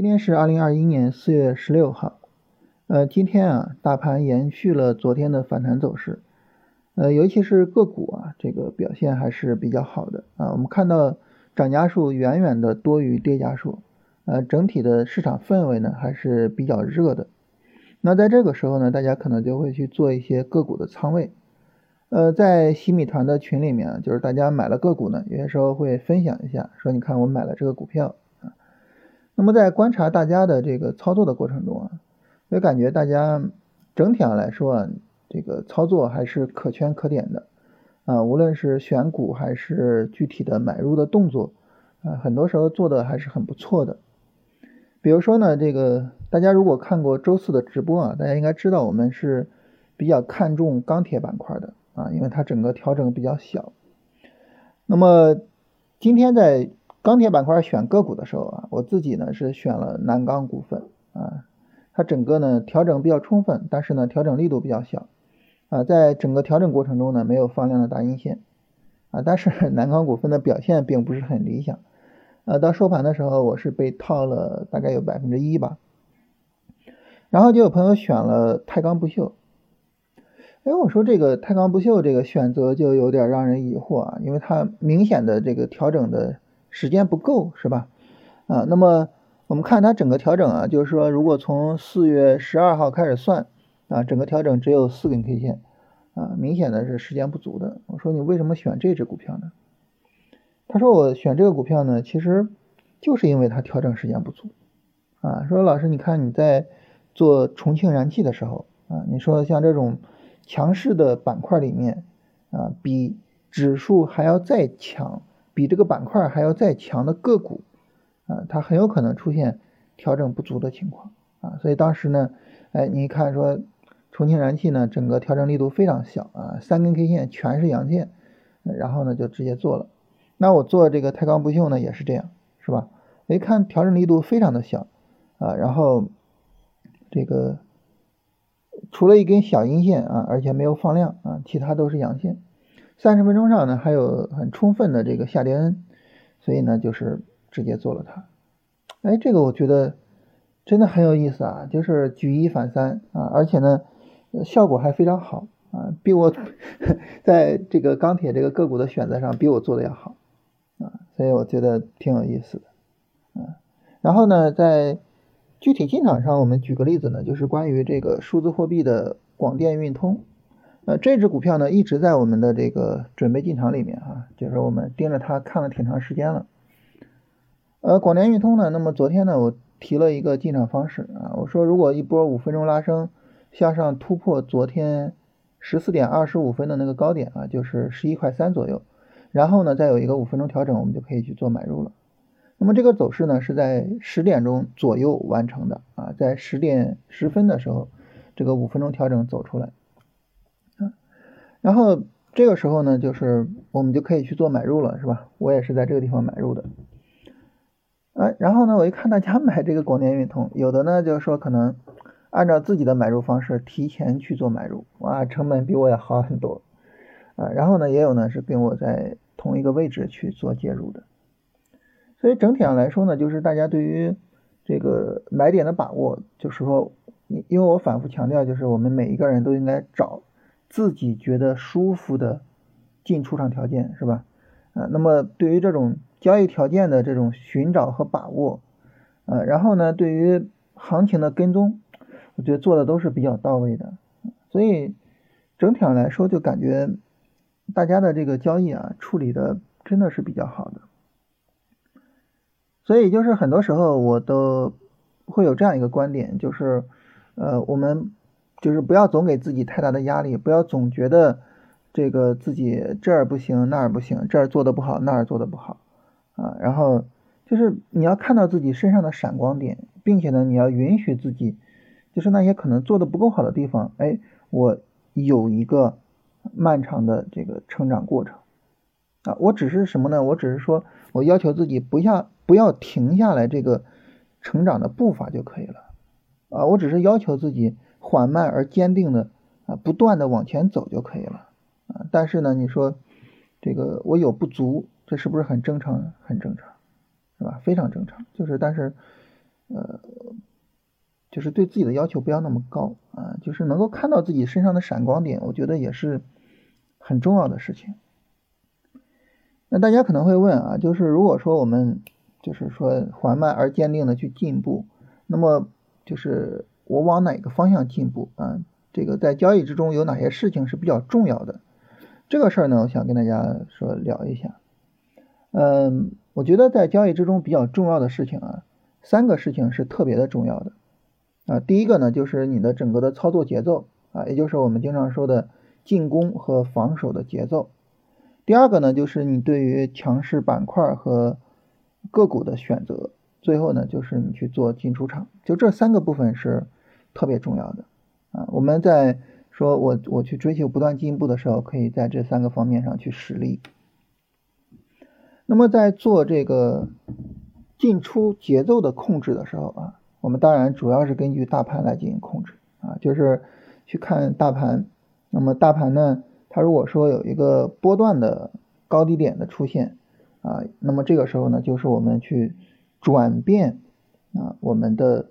今天是二零二一年四月十六号，呃，今天啊，大盘延续了昨天的反弹走势，呃，尤其是个股啊，这个表现还是比较好的啊。我们看到涨家数远远的多于跌家数，呃，整体的市场氛围呢还是比较热的。那在这个时候呢，大家可能就会去做一些个股的仓位，呃，在洗米团的群里面，就是大家买了个股呢，有些时候会分享一下，说你看我买了这个股票。那么在观察大家的这个操作的过程中啊，我感觉大家整体上来说啊，这个操作还是可圈可点的啊，无论是选股还是具体的买入的动作啊，很多时候做的还是很不错的。比如说呢，这个大家如果看过周四的直播啊，大家应该知道我们是比较看重钢铁板块的啊，因为它整个调整比较小。那么今天在。钢铁板块选个股的时候啊，我自己呢是选了南钢股份啊，它整个呢调整比较充分，但是呢调整力度比较小啊，在整个调整过程中呢没有放量的大阴线啊，但是 南钢股份的表现并不是很理想啊，到收盘的时候我是被套了大概有百分之一吧，然后就有朋友选了钛钢不锈，哎，我说这个钛钢不锈这个选择就有点让人疑惑啊，因为它明显的这个调整的。时间不够是吧？啊，那么我们看它整个调整啊，就是说如果从四月十二号开始算啊，整个调整只有四根 K 线啊，明显的是时间不足的。我说你为什么选这只股票呢？他说我选这个股票呢，其实就是因为它调整时间不足啊。说老师，你看你在做重庆燃气的时候啊，你说像这种强势的板块里面啊，比指数还要再强。比这个板块还要再强的个股，啊，它很有可能出现调整不足的情况啊，所以当时呢，哎，你看说重庆燃气呢，整个调整力度非常小啊，三根 K 线全是阳线，然后呢就直接做了。那我做这个太钢不锈呢也是这样，是吧？一看调整力度非常的小啊，然后这个除了一根小阴线啊，而且没有放量啊，其他都是阳线。三十分钟上呢还有很充分的这个下跌恩所以呢就是直接做了它。哎，这个我觉得真的很有意思啊，就是举一反三啊，而且呢效果还非常好啊，比我 在这个钢铁这个个股的选择上比我做的要好啊，所以我觉得挺有意思的啊。然后呢，在具体进场上，我们举个例子呢，就是关于这个数字货币的广电运通。呃，这只股票呢一直在我们的这个准备进场里面啊，就是我们盯着它看了挺长时间了。呃，广联运通呢，那么昨天呢我提了一个进场方式啊，我说如果一波五分钟拉升向上突破昨天十四点二十五分的那个高点啊，就是十一块三左右，然后呢再有一个五分钟调整，我们就可以去做买入了。那么这个走势呢是在十点钟左右完成的啊，在十点十分的时候，这个五分钟调整走出来。然后这个时候呢，就是我们就可以去做买入了，是吧？我也是在这个地方买入的。哎，然后呢，我一看大家 买这个广电运通，有的呢就是说可能按照自己的买入方式提前去做买入，哇，成本比我也好很多啊。然后呢，也有呢是跟我在同一个位置去做介入的。所以整体上来说呢，就是大家对于这个买点的把握，就是说，因为我反复强调，就是我们每一个人都应该找。自己觉得舒服的进出场条件是吧？啊，那么对于这种交易条件的这种寻找和把握，啊，然后呢，对于行情的跟踪，我觉得做的都是比较到位的。所以整体上来说，就感觉大家的这个交易啊，处理的真的是比较好的。所以就是很多时候我都会有这样一个观点，就是呃，我们。就是不要总给自己太大的压力，不要总觉得这个自己这儿不行那儿不行，这儿做的不好那儿做的不好啊。然后就是你要看到自己身上的闪光点，并且呢，你要允许自己，就是那些可能做的不够好的地方，哎，我有一个漫长的这个成长过程啊。我只是什么呢？我只是说我要求自己不要不要停下来这个成长的步伐就可以了啊。我只是要求自己。缓慢而坚定的啊，不断的往前走就可以了啊。但是呢，你说这个我有不足，这是不是很正常？很正常，是吧？非常正常。就是但是呃，就是对自己的要求不要那么高啊，就是能够看到自己身上的闪光点，我觉得也是很重要的事情。那大家可能会问啊，就是如果说我们就是说缓慢而坚定的去进步，那么就是我往哪个方向进步啊？这个在交易之中有哪些事情是比较重要的？这个事儿呢，我想跟大家说聊一下。嗯，我觉得在交易之中比较重要的事情啊，三个事情是特别的重要的啊。第一个呢，就是你的整个的操作节奏啊，也就是我们经常说的进攻和防守的节奏。第二个呢，就是你对于强势板块和个股的选择。最后呢，就是你去做进出场，就这三个部分是特别重要的啊。我们在说我我去追求不断进步的时候，可以在这三个方面上去实力。那么在做这个进出节奏的控制的时候啊，我们当然主要是根据大盘来进行控制啊，就是去看大盘。那么大盘呢？它如果说有一个波段的高低点的出现啊，那么这个时候呢，就是我们去转变啊我们的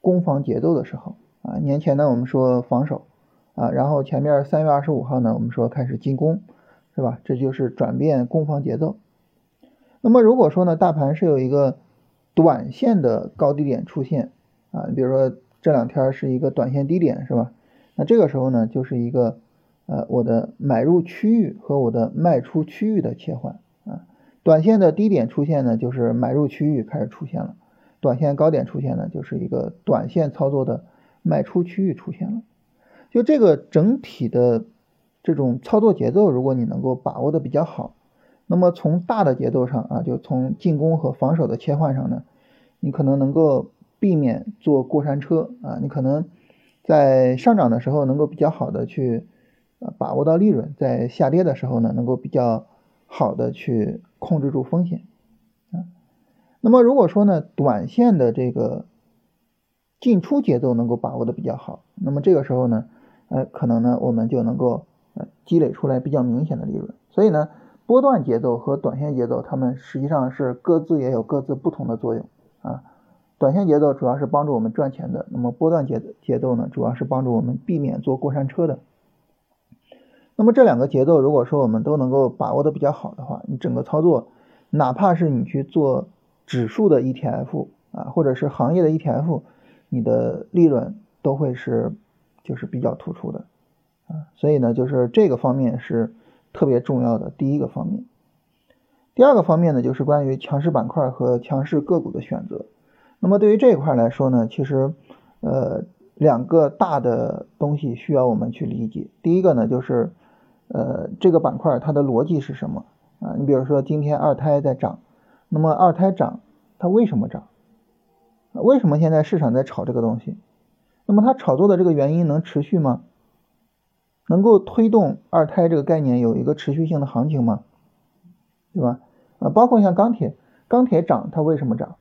攻防节奏的时候啊。年前呢我们说防守啊，然后前面三月二十五号呢我们说开始进攻，是吧？这就是转变攻防节奏。那么如果说呢大盘是有一个短线的高低点出现啊，你比如说这两天是一个短线低点，是吧？那这个时候呢就是一个。呃，我的买入区域和我的卖出区域的切换啊，短线的低点出现呢，就是买入区域开始出现了；短线高点出现呢，就是一个短线操作的卖出区域出现了。就这个整体的这种操作节奏，如果你能够把握的比较好，那么从大的节奏上啊，就从进攻和防守的切换上呢，你可能能够避免坐过山车啊，你可能在上涨的时候能够比较好的去。把握到利润，在下跌的时候呢，能够比较好的去控制住风险，那么如果说呢，短线的这个进出节奏能够把握的比较好，那么这个时候呢，呃，可能呢，我们就能够呃积累出来比较明显的利润。所以呢，波段节奏和短线节奏，它们实际上是各自也有各自不同的作用啊。短线节奏主要是帮助我们赚钱的，那么波段节节奏呢，主要是帮助我们避免坐过山车的。那么这两个节奏，如果说我们都能够把握的比较好的话，你整个操作，哪怕是你去做指数的 ETF 啊，或者是行业的 ETF，你的利润都会是就是比较突出的啊。所以呢，就是这个方面是特别重要的第一个方面。第二个方面呢，就是关于强势板块和强势个股的选择。那么对于这一块来说呢，其实呃两个大的东西需要我们去理解。第一个呢，就是。呃，这个板块它的逻辑是什么啊？你比如说今天二胎在涨，那么二胎涨，它为什么涨？为什么现在市场在炒这个东西？那么它炒作的这个原因能持续吗？能够推动二胎这个概念有一个持续性的行情吗？对吧？啊，包括像钢铁，钢铁涨它为什么涨？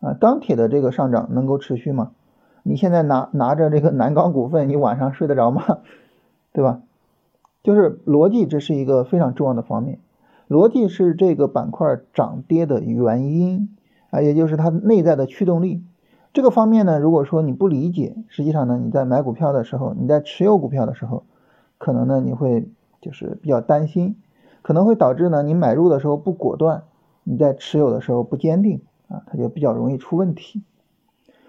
啊，钢铁的这个上涨能够持续吗？你现在拿拿着这个南钢股份，你晚上睡得着吗？对吧？就是逻辑，这是一个非常重要的方面。逻辑是这个板块涨跌的原因啊，也就是它内在的驱动力。这个方面呢，如果说你不理解，实际上呢，你在买股票的时候，你在持有股票的时候，可能呢你会就是比较担心，可能会导致呢你买入的时候不果断，你在持有的时候不坚定啊，它就比较容易出问题。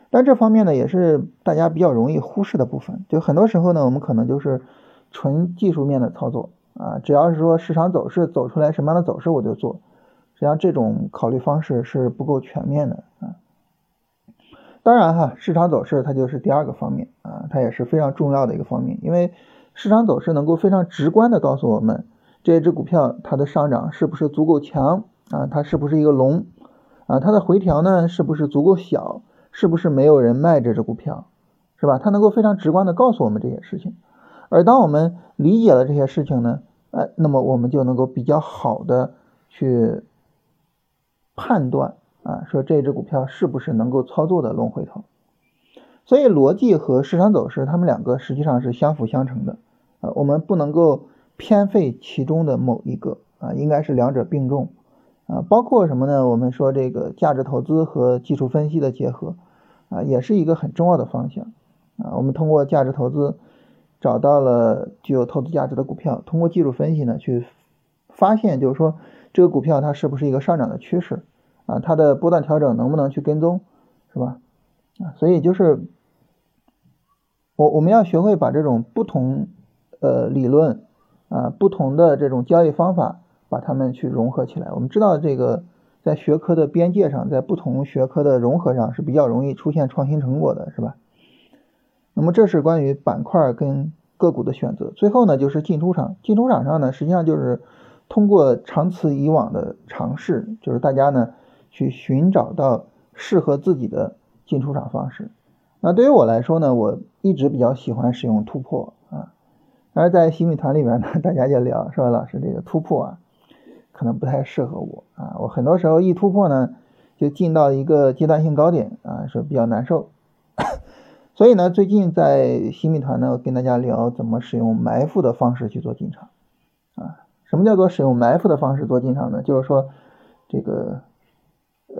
但这方面呢，也是大家比较容易忽视的部分。就很多时候呢，我们可能就是。纯技术面的操作啊，只要是说市场走势走出来什么样的走势我就做，实际上这种考虑方式是不够全面的啊。当然哈，市场走势它就是第二个方面啊，它也是非常重要的一个方面，因为市场走势能够非常直观的告诉我们这只股票它的上涨是不是足够强啊，它是不是一个龙啊，它的回调呢是不是足够小，是不是没有人卖这只股票，是吧？它能够非常直观的告诉我们这些事情。而当我们理解了这些事情呢，呃，那么我们就能够比较好的去判断啊，说这只股票是不是能够操作的龙回头。所以逻辑和市场走势，它们两个实际上是相辅相成的啊，我们不能够偏废其中的某一个啊，应该是两者并重啊，包括什么呢？我们说这个价值投资和技术分析的结合啊，也是一个很重要的方向啊。我们通过价值投资找到了具有投资价值的股票，通过技术分析呢去发现，就是说这个股票它是不是一个上涨的趋势啊？它的波段调整能不能去跟踪，是吧？啊，所以就是我我们要学会把这种不同呃理论啊，不同的这种交易方法。把它们去融合起来。我们知道这个在学科的边界上，在不同学科的融合上是比较容易出现创新成果的，是吧？那么这是关于板块跟个股的选择。最后呢，就是进出场。进出场上呢，实际上就是通过长此以往的尝试，就是大家呢去寻找到适合自己的进出场方式。那对于我来说呢，我一直比较喜欢使用突破啊。而在新米团里边呢，大家就聊说老师这个突破啊。可能不太适合我啊，我很多时候一突破呢，就进到一个阶段性高点啊，是比较难受。所以呢，最近在新米团呢，跟大家聊怎么使用埋伏的方式去做进场啊。什么叫做使用埋伏的方式做进场呢？就是说这个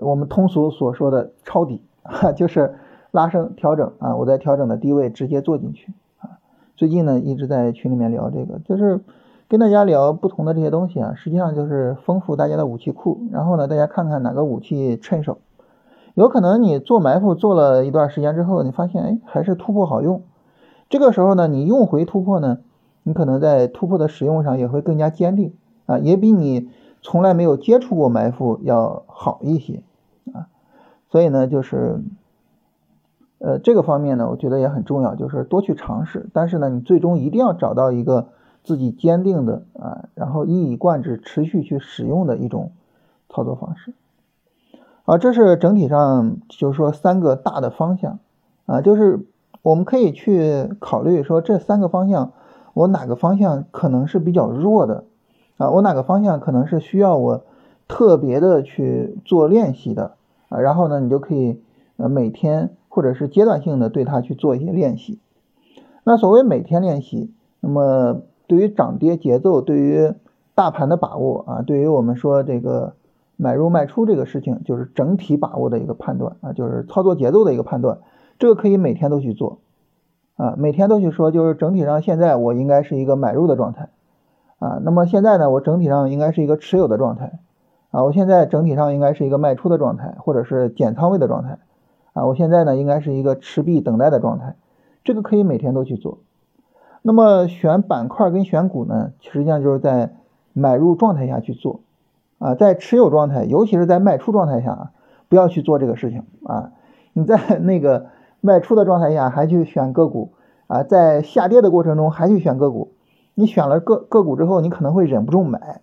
我们通俗所说的抄底啊，就是拉升调整啊，我在调整的低位直接做进去啊。最近呢，一直在群里面聊这个，就是。跟大家聊不同的这些东西啊，实际上就是丰富大家的武器库。然后呢，大家看看哪个武器趁手。有可能你做埋伏做了一段时间之后，你发现哎还是突破好用。这个时候呢，你用回突破呢，你可能在突破的使用上也会更加坚定啊，也比你从来没有接触过埋伏要好一些啊。所以呢，就是呃这个方面呢，我觉得也很重要，就是多去尝试。但是呢，你最终一定要找到一个。自己坚定的啊，然后一以贯之、持续去使用的一种操作方式啊，这是整体上就是说三个大的方向啊，就是我们可以去考虑说这三个方向，我哪个方向可能是比较弱的啊，我哪个方向可能是需要我特别的去做练习的啊，然后呢，你就可以呃每天或者是阶段性的对它去做一些练习。那所谓每天练习，那么。对于涨跌节奏，对于大盘的把握啊，对于我们说这个买入卖出这个事情，就是整体把握的一个判断啊，就是操作节奏的一个判断，这个可以每天都去做啊，每天都去说，就是整体上现在我应该是一个买入的状态啊，那么现在呢，我整体上应该是一个持有的状态啊，我现在整体上应该是一个卖出的状态，或者是减仓位的状态啊，我现在呢应该是一个持币等待的状态，这个可以每天都去做。那么选板块跟选股呢，实际上就是在买入状态下去做，啊，在持有状态，尤其是在卖出状态下啊，不要去做这个事情啊。你在那个卖出的状态下还去选个股啊，在下跌的过程中还去选个股，你选了个个股之后，你可能会忍不住买。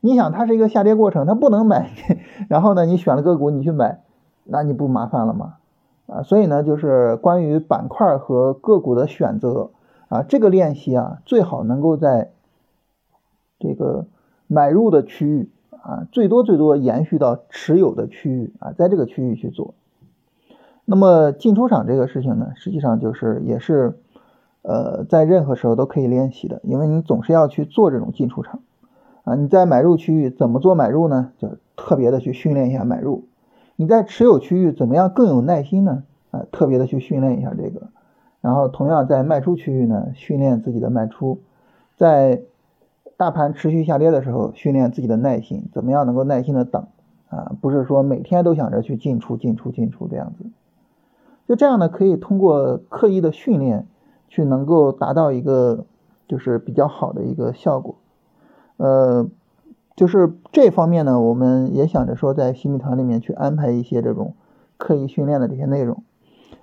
你想它是一个下跌过程，它不能买，然后呢，你选了个股你去买，那你不麻烦了吗？啊，所以呢，就是关于板块和个股的选择。啊，这个练习啊，最好能够在这个买入的区域啊，最多最多延续到持有的区域啊，在这个区域去做。那么进出场这个事情呢，实际上就是也是呃，在任何时候都可以练习的，因为你总是要去做这种进出场啊。你在买入区域怎么做买入呢？就特别的去训练一下买入。你在持有区域怎么样更有耐心呢？啊，特别的去训练一下这个。然后同样在卖出区域呢，训练自己的卖出，在大盘持续下跌的时候，训练自己的耐心，怎么样能够耐心的等啊？不是说每天都想着去进出进出进出这样子，就这样呢，可以通过刻意的训练，去能够达到一个就是比较好的一个效果。呃，就是这方面呢，我们也想着说在新米团里面去安排一些这种刻意训练的这些内容。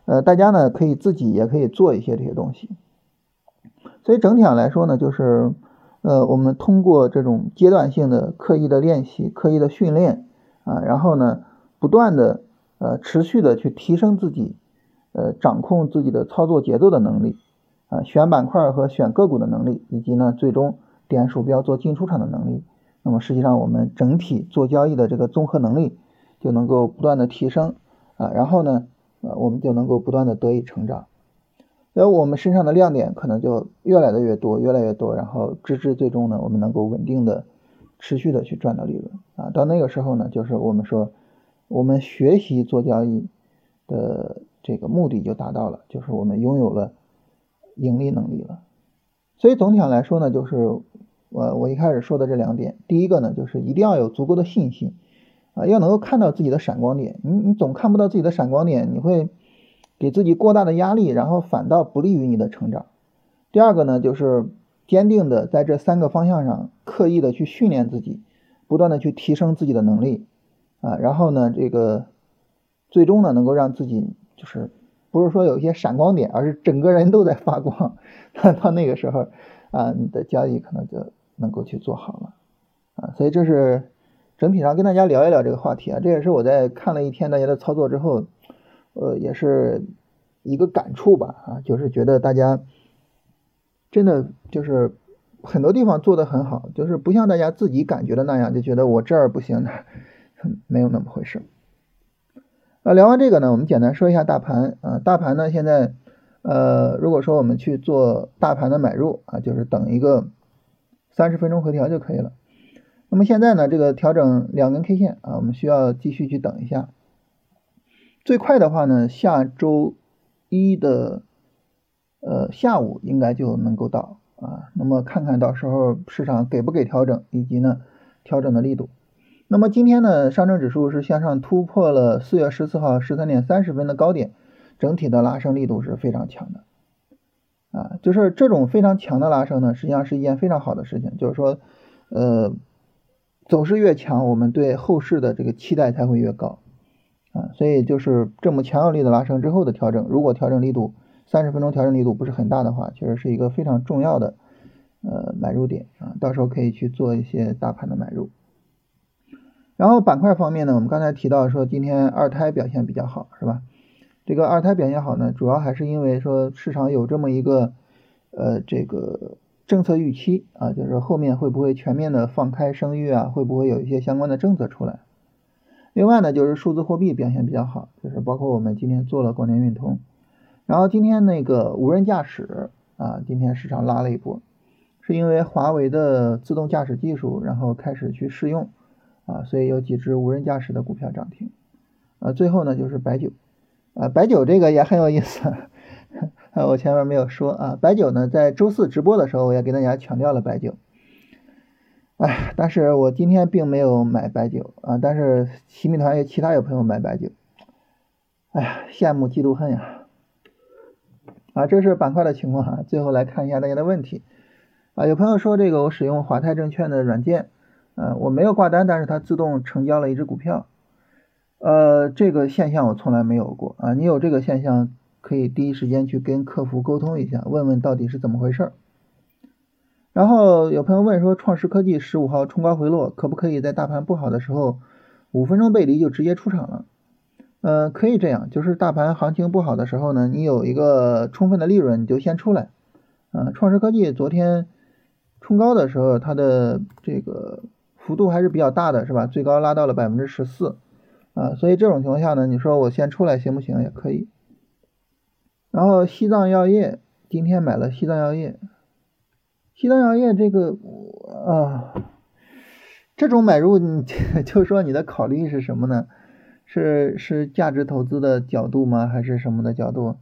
呃，大家呢可以自己也可以做一些这些东西，所以整体上来说呢，就是呃，我们通过这种阶段性的刻意的练习、刻意的训练啊，然后呢，不断的呃持续的去提升自己呃掌控自己的操作节奏的能力啊，选板块和选个股的能力，以及呢最终点鼠标做进出场的能力，那么实际上我们整体做交易的这个综合能力就能够不断的提升啊，然后呢。呃，我们就能够不断的得以成长，所以我们身上的亮点可能就越来的越多，越来越多，然后直至最终呢，我们能够稳定的持续的去赚到利润啊。到那个时候呢，就是我们说我们学习做交易的这个目的就达到了，就是我们拥有了盈利能力了。所以总体上来说呢，就是我我一开始说的这两点，第一个呢，就是一定要有足够的信心啊，要能够看到自己的闪光点。你你总看不到自己的闪光点，你会给自己过大的压力，然后反倒不利于你的成长。第二个呢，就是坚定的在这三个方向上刻意的去训练自己，不断的去提升自己的能力啊，然后呢，这个最终呢，能够让自己就是不是说有一些闪光点，而是整个人都在发光。到那个时候啊，你的交易可能就能够去做好了啊。所以这是整体上跟大家聊一聊这个话题啊，这也是我在看了一天大家的操作之后，呃，也是一个感触吧啊，就是觉得大家。真的就是很多地方做的很好，就是不像大家自己感觉的那样，就觉得我这儿不行的，没有那么回事。啊，聊完这个呢，我们简单说一下大盘啊，大盘呢现在呃，如果说我们去做大盘的买入啊，就是等一个三十分钟回调就可以了。那么现在呢，这个调整两根 K 线啊，我们需要继续去等一下。最快的话呢，下周一的。呃，下午应该就能够到啊，那么看看到时候市场给不给调整，以及呢调整的力度。那么今天呢，上证指数是向上突破了四月十四号十三点三十分的高点，整体的拉升力度是非常强的啊，就是这种非常强的拉升呢，实际上是一件非常好的事情，就是说呃走势越强，我们对后市的这个期待才会越高，所以就是这么强有力的拉升之后的调整，如果调整力度。三十分钟调整力度不是很大的话，其实是一个非常重要的呃买入点啊，到时候可以去做一些大盘的买入。然后板块方面呢，我们刚才提到说今天二胎表现比较好，是吧？这个二胎表现好呢，主要还是因为说市场有这么一个呃这个政策预期啊，就是后面会不会全面的放开生育啊，会不会有一些相关的政策出来？另外呢，就是数字货币表现比较好，就是包括我们今天做了广电运通。然后今天那个无人驾驶啊，今天市场拉了一波，是因为华为的自动驾驶技术，然后开始去试用啊，所以有几只无人驾驶的股票涨停。啊，最后呢就是白酒，啊，白酒这个也很有意思，我前面没有说啊，白酒呢在周四直播的时候我也给大家强调了白酒，哎，但是我今天并没有买白酒啊，但是新米团有其他有朋友买白酒，哎呀，羡慕嫉妒恨呀。啊，这是板块的情况哈。最后来看一下大家的问题啊。有朋友说这个我使用华泰证券的软件，嗯，我没有挂单，但是它自动成交了一只股票。呃，这个现象我从来没有过啊。你有这个现象，可以第一时间去跟客服沟通一下，问问到底是怎么回事。然后有朋友问说，创世科技十五号冲高回落，可不可以在大盘不好的时候，五分钟背离就直接出场了？嗯，可以这样，就是大盘行情不好的时候呢，你有一个充分的利润，你就先出来。啊，创世科技昨天冲高的时候，它的这个幅度还是比较大的，是吧？最高拉到了百分之十四，啊，所以这种情况下呢，你说我先出来行不行？也可以。然后西藏药业今天买了西藏药业，西藏药业这个啊，这种买入，你就说你的考虑是什么呢？是是价值投资的角度吗？还是什么的角度？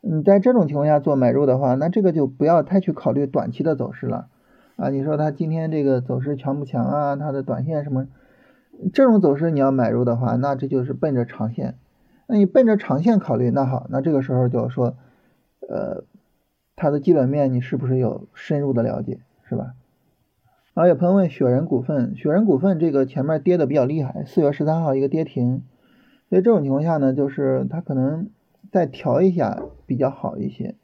你在这种情况下做买入的话，那这个就不要太去考虑短期的走势了啊。你说它今天这个走势强不强啊？它的短线什么？这种走势你要买入的话，那这就是奔着长线。那你奔着长线考虑，那好，那这个时候就说，呃，它的基本面你是不是有深入的了解，是吧？啊，有朋友问雪人股份，雪人股份这个前面跌的比较厉害，四月十三号一个跌停。所以这种情况下呢，就是它可能再调一下比较好一些，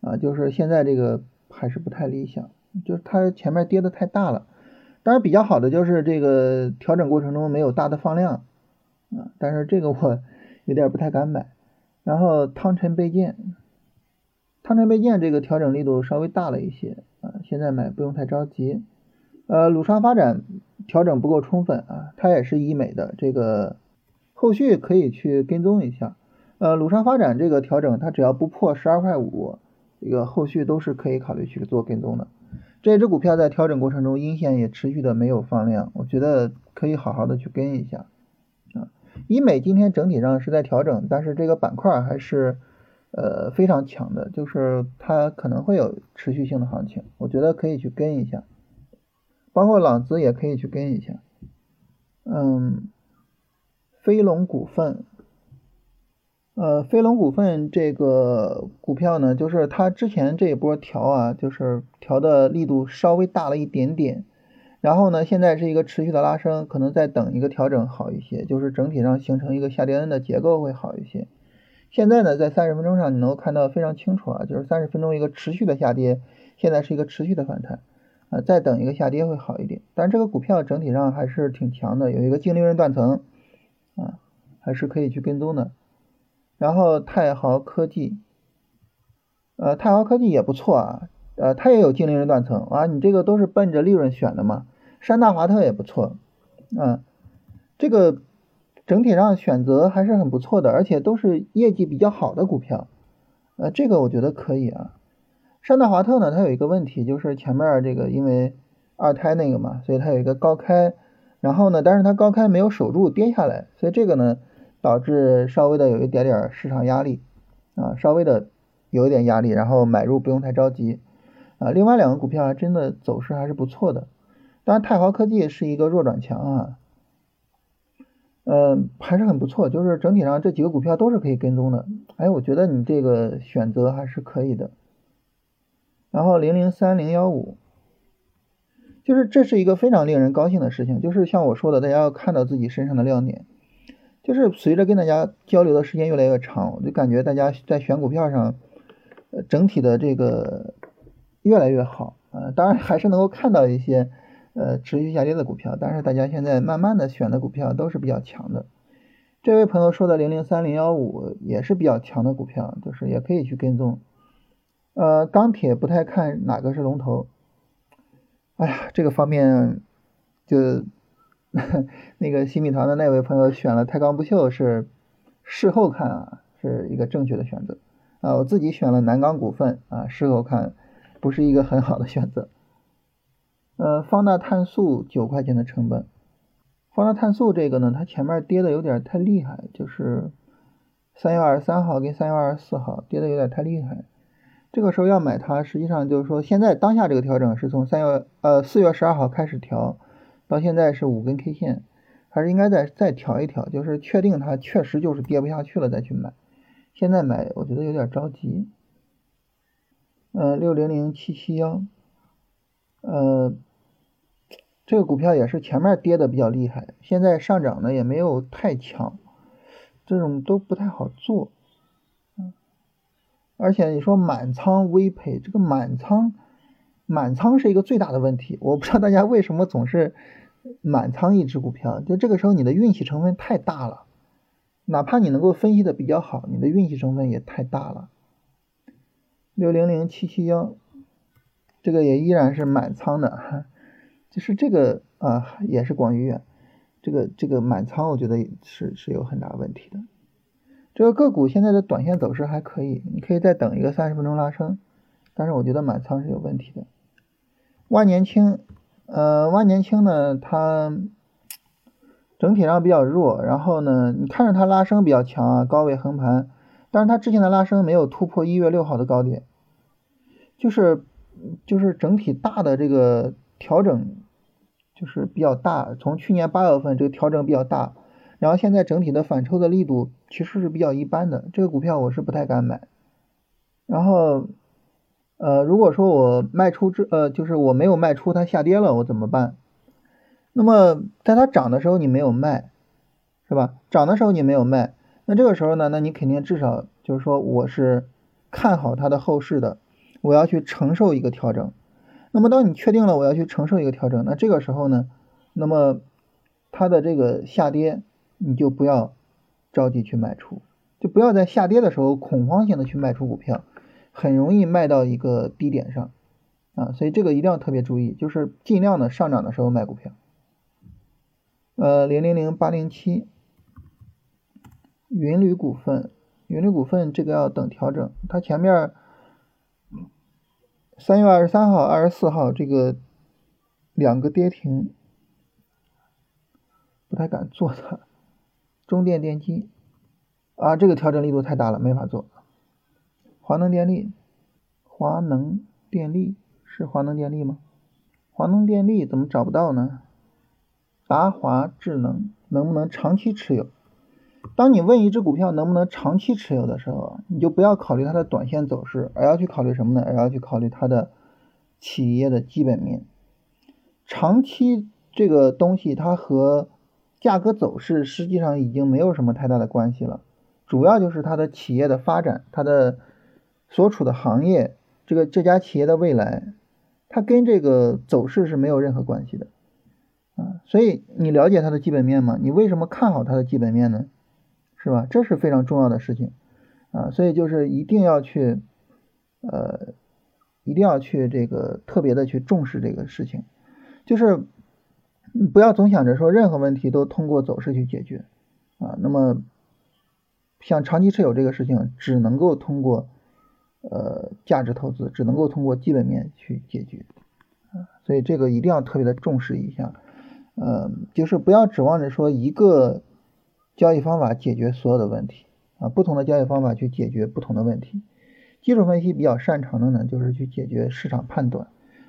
啊，就是现在这个还是不太理想，就是它前面跌的太大了。当然比较好的就是这个调整过程中没有大的放量，啊，但是这个我 有点不太敢买。然后汤臣倍健，汤臣倍健这个调整力度稍微大了一些，啊，现在买不用太着急。呃，鲁商发展调整不够充分啊，它也是医美的这个。后续可以去跟踪一下，呃，鲁商发展这个调整，它只要不破十二块五，这个后续都是可以考虑去做跟踪的。这只股票在调整过程中阴线也持续的没有放量，我觉得可以好好的去跟一下啊。医美今天整体上是在调整，但是这个板块还是呃非常强的，就是它可能会有持续性的行情，我觉得可以去跟一下，包括朗姿也可以去跟一下，嗯，飞龙股份。呃，飞龙股份这个股票呢，就是它之前这一波调啊，就是调的力度稍微大了一点点，然后呢，现在是一个持续的拉升，可能再等一个调整好一些，就是整体上形成一个下跌 N 的结构会好一些。现在呢，在三十分钟上你能够看到非常清楚啊，就是三十分钟一个持续的下跌，现在是一个持续的反弹啊，再等一个下跌会好一点。但这个股票整体上还是挺强的，有一个净利润断层啊，还是可以去跟踪的。然后泰豪科技，呃，泰豪科技也不错啊，呃，它也有净利润断层啊，你这个都是奔着利润选的嘛。山大华特也不错，啊，这个整体上选择还是很不错的，而且都是业绩比较好的股票，呃，这个我觉得可以啊。山大华特呢，它有一个问题，就是前面这个因为二胎那个嘛，所以它有一个高开，然后呢，但是它高开没有守住，跌下来，所以这个呢。导致稍微的有一点点市场压力啊，稍微的有一点压力，然后买入不用太着急啊。另外两个股票还真的走势还是不错的，当然泰豪科技是一个弱转强啊，嗯，还是很不错，就是整体上这几个股票都是可以跟踪的。哎，我觉得你这个选择还是可以的。然后零零三零幺五，就是这是一个非常令人高兴的事情，就是像我说的，大家要看到自己身上的亮点。就是随着跟大家交流的时间越来越长，我就感觉大家在选股票上，呃，整体的这个越来越好啊。当然还是能够看到一些呃持续下跌的股票，但是大家现在慢慢的选的股票都是比较强的。这位朋友说的零零三零幺五也是比较强的股票，就是也可以去跟踪。呃，钢铁不太看哪个是龙头。哎呀，这个方面就。那个新米团的那位朋友选了太钢不锈，是事后看啊，是一个正确的选择啊。我自己选了南钢股份啊，事后看不是一个很好的选择。呃，方大碳素九块钱的成本，方大碳素这个呢，它前面跌的有点太厉害，就是三月二十三号跟三月二十四号跌的有点太厉害，这个时候要买它，实际上就是说现在当下这个调整是从三月呃四月十二号开始调。到现在是五根 K 线，还是应该再再调一调，就是确定它确实就是跌不下去了再去买。现在买我觉得有点着急。呃，六零零七七幺，呃，这个股票也是前面跌的比较厉害，现在上涨呢也没有太强，这种都不太好做。嗯，而且你说满仓微赔，这个满仓。满仓是一个最大的问题，我不知道大家为什么总是满仓一只股票，就这个时候你的运气成分太大了，哪怕你能够分析的比较好，你的运气成分也太大了。六零零七七幺，这个也依然是满仓的，就是这个啊也是广宇，这个这个满仓我觉得是是有很大问题的。这个个股现在的短线走势还可以，你可以再等一个三十分钟拉升，但是我觉得满仓是有问题的。万年青，呃，万年青呢，它整体上比较弱，然后呢，你看着它拉升比较强啊，高位横盘，但是它之前的拉升没有突破一月六号的高点，就是就是整体大的这个调整就是比较大，从去年八月份这个调整比较大，然后现在整体的反抽的力度其实是比较一般的，这个股票我是不太敢买，然后。呃，如果说我卖出之，呃，就是我没有卖出，它下跌了，我怎么办？那么在它涨的时候你没有卖，是吧？涨的时候你没有卖，那这个时候呢，那你肯定至少就是说我是看好它的后市的，我要去承受一个调整。那么当你确定了我要去承受一个调整，那这个时候呢，那么它的这个下跌你就不要着急去卖出，就不要在下跌的时候恐慌性的去卖出股票。很容易卖到一个低点上啊，所以这个一定要特别注意，就是尽量的上涨的时候卖股票。呃，零零零八零七，云铝股份，云铝股份这个要等调整，它前面三月二十三号、二十四号这个两个跌停，不太敢做它。中电电机啊，这个调整力度太大了，没法做。华能电力，华能电力是华能电力吗？华能电力怎么找不到呢？达华智能能不能长期持有？当你问一只股票能不能长期持有的时候，你就不要考虑它的短线走势，而要去考虑什么呢？而要去考虑它的企业的基本面。长期这个东西它和价格走势实际上已经没有什么太大的关系了，主要就是它的企业的发展，它的所处的行业，这个这家企业的未来，它跟这个走势是没有任何关系的啊。所以你了解它的基本面吗？你为什么看好它的基本面呢？是吧？这是非常重要的事情啊，所以就是一定要去，呃，一定要去这个特别的去重视这个事情，就是不要总想着说任何问题都通过走势去解决啊。那么像长期持有这个事情，只能够通过呃价值投资，只能够通过基本面去解决啊。所以这个一定要特别的重视一下，呃，就是不要指望着说一个。交易方法解决所有的问题啊，不同的交易方法去解决不同的问题。技术分析比较擅长的呢，就是去解决市场判断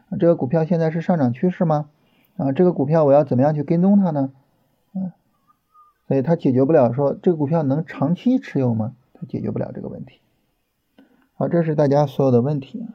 啊，这个股票现在是上涨趋势吗？啊，这个股票我要怎么样去跟踪它呢？嗯，所以它解决不了说这个股票能长期持有吗？它解决不了这个问题。好，这是大家所有的问题。